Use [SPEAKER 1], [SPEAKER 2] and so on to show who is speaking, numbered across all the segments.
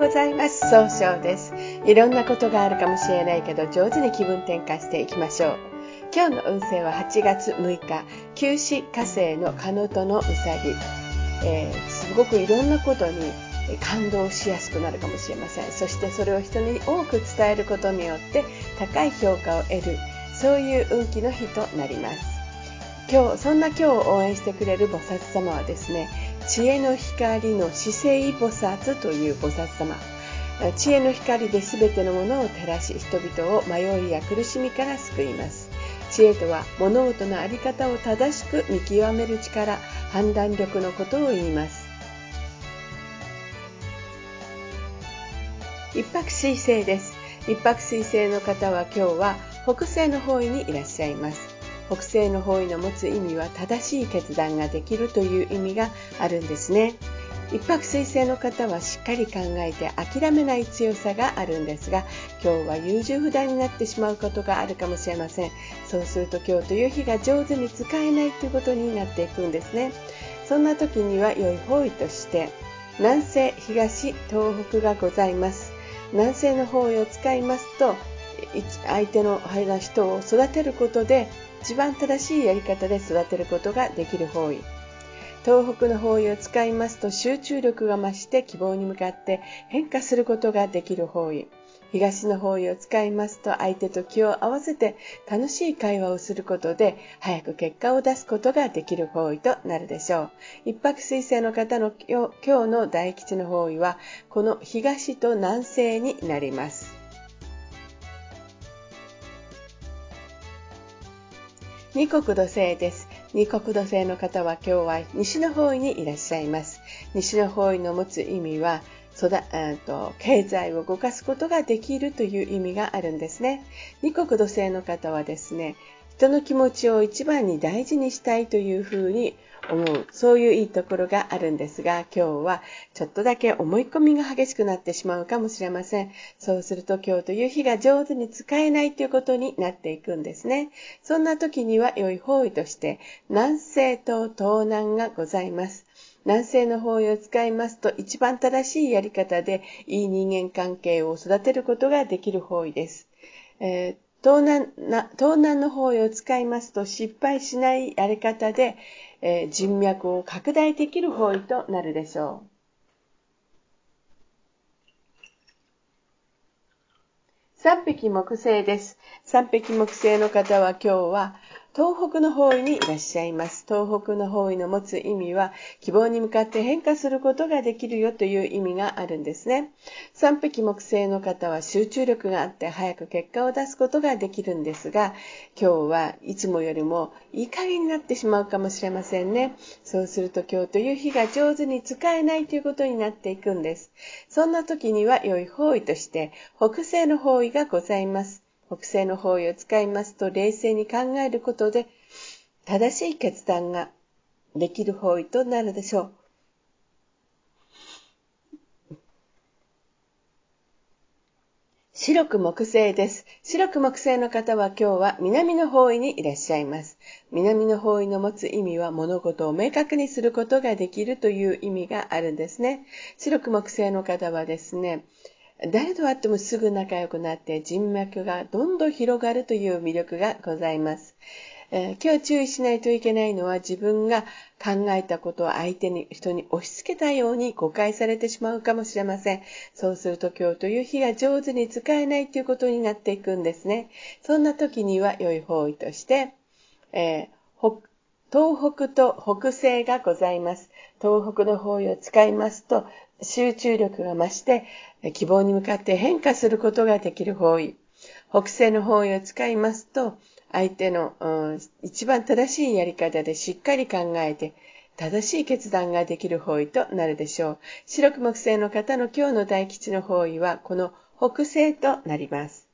[SPEAKER 1] ございます。総称です。いろんなことがあるかもしれないけど、上手に気分転換していきましょう。今日の運勢は8月6日、旧死火星のカノトのうさぎ。えー、すごくいろんなことに感動しやすくなるかもしれません。そしてそれを人に多く伝えることによって高い評価を得る、そういう運気の日となります。今日、そんな今日を応援してくれる菩薩様はですね、知恵の光の姿勢菩薩という菩薩様。知恵の光で全てのものを照らし人々を迷いや苦しみから救います。知恵とは物事の在り方を正しく見極める力判断力のことを言います。一泊水星です。一泊水星の方は今日は北西の方位にいらっしゃいます。北西の方位の持つ意味は正しい決断ができるという意味があるんですね。一泊水星の方はしっかり考えて諦めない強さがあるんですが今日は優柔不断になってしまうことがあるかもしれません。そうすると今日という日が上手に使えないということになっていくんですね。そんな時には良い方位として南西東東北がございます。南西の方位を使いますと相手の人を育てることで一番正しいやり方で育てることができる方位東北の方位を使いますと集中力が増して希望に向かって変化することができる方位東の方位を使いますと相手と気を合わせて楽しい会話をすることで早く結果を出すことができる方位となるでしょう。一泊水星の方の今日の大吉の方位はこの東と南西になります。二国土星です。二国土星の方は今日は西の方位にいらっしゃいます。西の方位の持つ意味は、育と経済を動かすことができるという意味があるんですね。二国土星の方はですね、人の気持ちを一番に大事にしたいというふうに思う、そういういいところがあるんですが、今日はちょっとだけ思い込みが激しくなってしまうかもしれません。そうすると今日という日が上手に使えないということになっていくんですね。そんな時には良い方位として、南西と東南がございます。南西の方位を使いますと一番正しいやり方でいい人間関係を育てることができる方位です。えー東南東南の方位を使いますと失敗しないやり方で、えー、人脈を拡大できる方位となるでしょう。三匹木星です。三匹木星の方は今日は東北の方位にいらっしゃいます。東北の方位の持つ意味は、希望に向かって変化することができるよという意味があるんですね。三匹木星の方は集中力があって早く結果を出すことができるんですが、今日はいつもよりもいい加減になってしまうかもしれませんね。そうすると今日という日が上手に使えないということになっていくんです。そんな時には良い方位として、北西の方位がございます。北西の方位を使いますと冷静に考えることで正しい決断ができる方位となるでしょう。白く木星です。白く木星の方は今日は南の方位にいらっしゃいます。南の方位の持つ意味は物事を明確にすることができるという意味があるんですね。白く木星の方はですね、誰と会ってもすぐ仲良くなって人脈がどんどん広がるという魅力がございます。えー、今日注意しないといけないのは自分が考えたことを相手に、人に押し付けたように誤解されてしまうかもしれません。そうすると今日という日が上手に使えないということになっていくんですね。そんな時には良い方位として、えー、東北と北西がございます。東北の方位を使いますと、集中力が増して、希望に向かって変化することができる方位。北西の方位を使いますと、相手の、うん、一番正しいやり方でしっかり考えて、正しい決断ができる方位となるでしょう。白く木星の方の今日の大吉の方位は、この北西となります。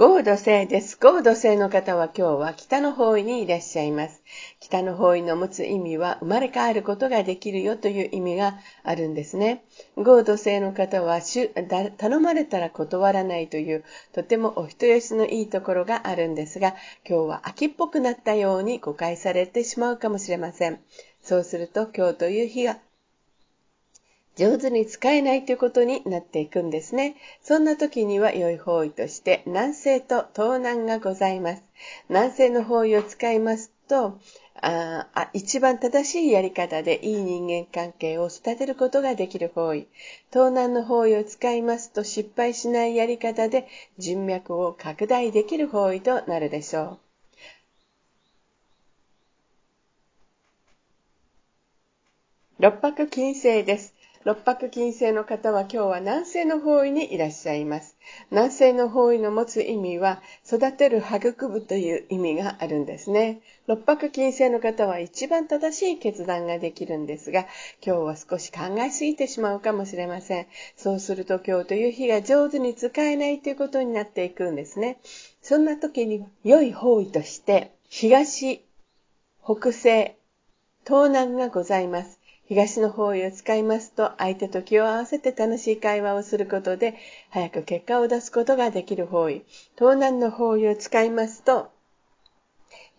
[SPEAKER 1] 合土星です。合土星の方は今日は北の方位にいらっしゃいます。北の方位の持つ意味は生まれ変わることができるよという意味があるんですね。合土星の方は頼まれたら断らないというとてもお人よしのいいところがあるんですが、今日は秋っぽくなったように誤解されてしまうかもしれません。そうすると今日という日が上手に使えないということになっていくんですね。そんな時には良い方位として南西と東南がございます。南西の方位を使いますと、ああ一番正しいやり方でいい人間関係を育てることができる方位。東南の方位を使いますと失敗しないやり方で人脈を拡大できる方位となるでしょう。六白金星です。六白金星の方は今日は南西の方位にいらっしゃいます。南西の方位の持つ意味は、育てる育むという意味があるんですね。六白金星の方は一番正しい決断ができるんですが、今日は少し考えすぎてしまうかもしれません。そうすると今日という日が上手に使えないということになっていくんですね。そんな時に良い方位として、東、北西、東南がございます。東の方位を使いますと、相手と気を合わせて楽しい会話をすることで、早く結果を出すことができる方位。東南の方位を使いますと、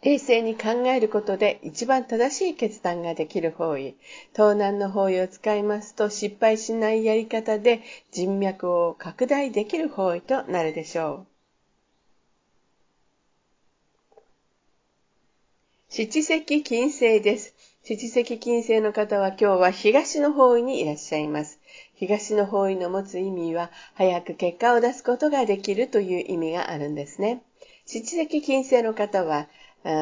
[SPEAKER 1] 冷静に考えることで一番正しい決断ができる方位。東南の方位を使いますと失敗しないやり方で人脈を拡大できる方位となるでしょう。七石金星です。七石金星の方は今日は東の方位にいらっしゃいます。東の方位の持つ意味は、早く結果を出すことができるという意味があるんですね。七石金星の方は、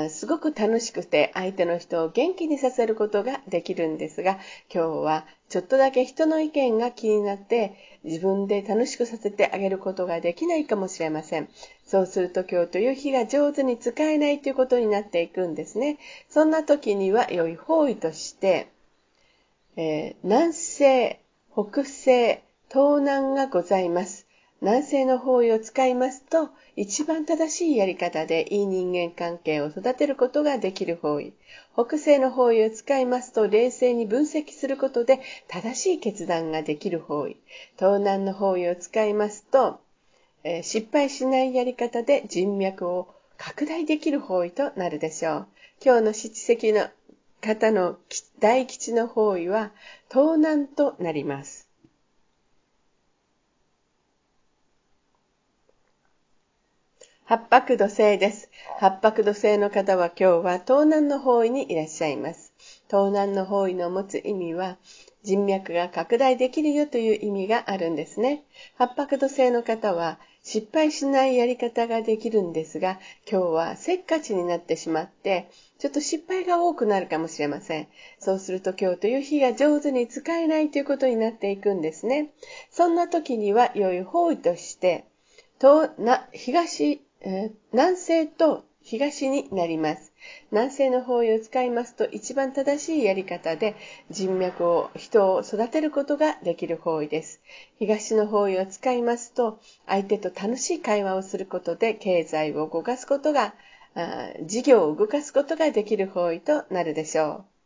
[SPEAKER 1] すごく楽しくて相手の人を元気にさせることができるんですが、今日はちょっとだけ人の意見が気になって自分で楽しくさせてあげることができないかもしれません。そうすると今日という日が上手に使えないということになっていくんですね。そんな時には良い方位として、えー、南西、北西、東南がございます。南西の方位を使いますと、一番正しいやり方でいい人間関係を育てることができる方位。北西の方位を使いますと、冷静に分析することで正しい決断ができる方位。東南の方位を使いますと、えー、失敗しないやり方で人脈を拡大できる方位となるでしょう。今日の七石の方の大吉の方位は東南となります。八白土星です。八白土星の方は今日は東南の方位にいらっしゃいます。東南の方位の持つ意味は、人脈が拡大できるよという意味があるんですね。八白土星の方は失敗しないやり方ができるんですが、今日はせっかちになってしまって、ちょっと失敗が多くなるかもしれません。そうすると今日という日が上手に使えないということになっていくんですね。そんな時には良い方位として、東東、南西と東になります。南西の方位を使いますと一番正しいやり方で人脈を、人を育てることができる方位です。東の方位を使いますと相手と楽しい会話をすることで経済を動かすことが、事業を動かすことができる方位となるでしょう。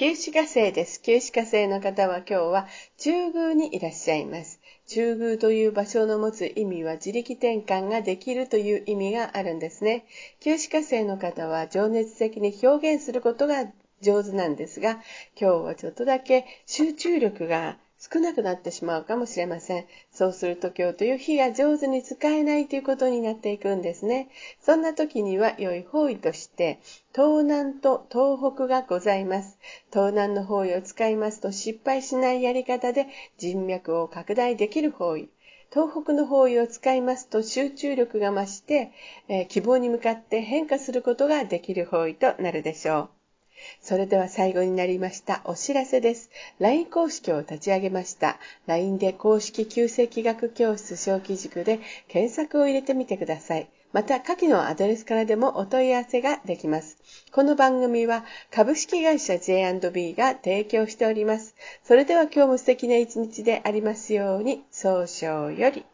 [SPEAKER 1] 旧歯科生です。旧歯科生の方は今日は中宮にいらっしゃいます。中宮という場所の持つ意味は自力転換ができるという意味があるんですね。旧歯科生の方は情熱的に表現することが上手なんですが、今日はちょっとだけ集中力が少なくなってしまうかもしれません。そうすると今日という日が上手に使えないということになっていくんですね。そんな時には良い方位として、東南と東北がございます。東南の方位を使いますと失敗しないやり方で人脈を拡大できる方位。東北の方位を使いますと集中力が増して、えー、希望に向かって変化することができる方位となるでしょう。それでは最後になりましたお知らせです。LINE 公式を立ち上げました。LINE で公式旧世紀学教室小規塾で検索を入れてみてください。また、下記のアドレスからでもお問い合わせができます。この番組は株式会社 J&B が提供しております。それでは今日も素敵な一日でありますように、早々より。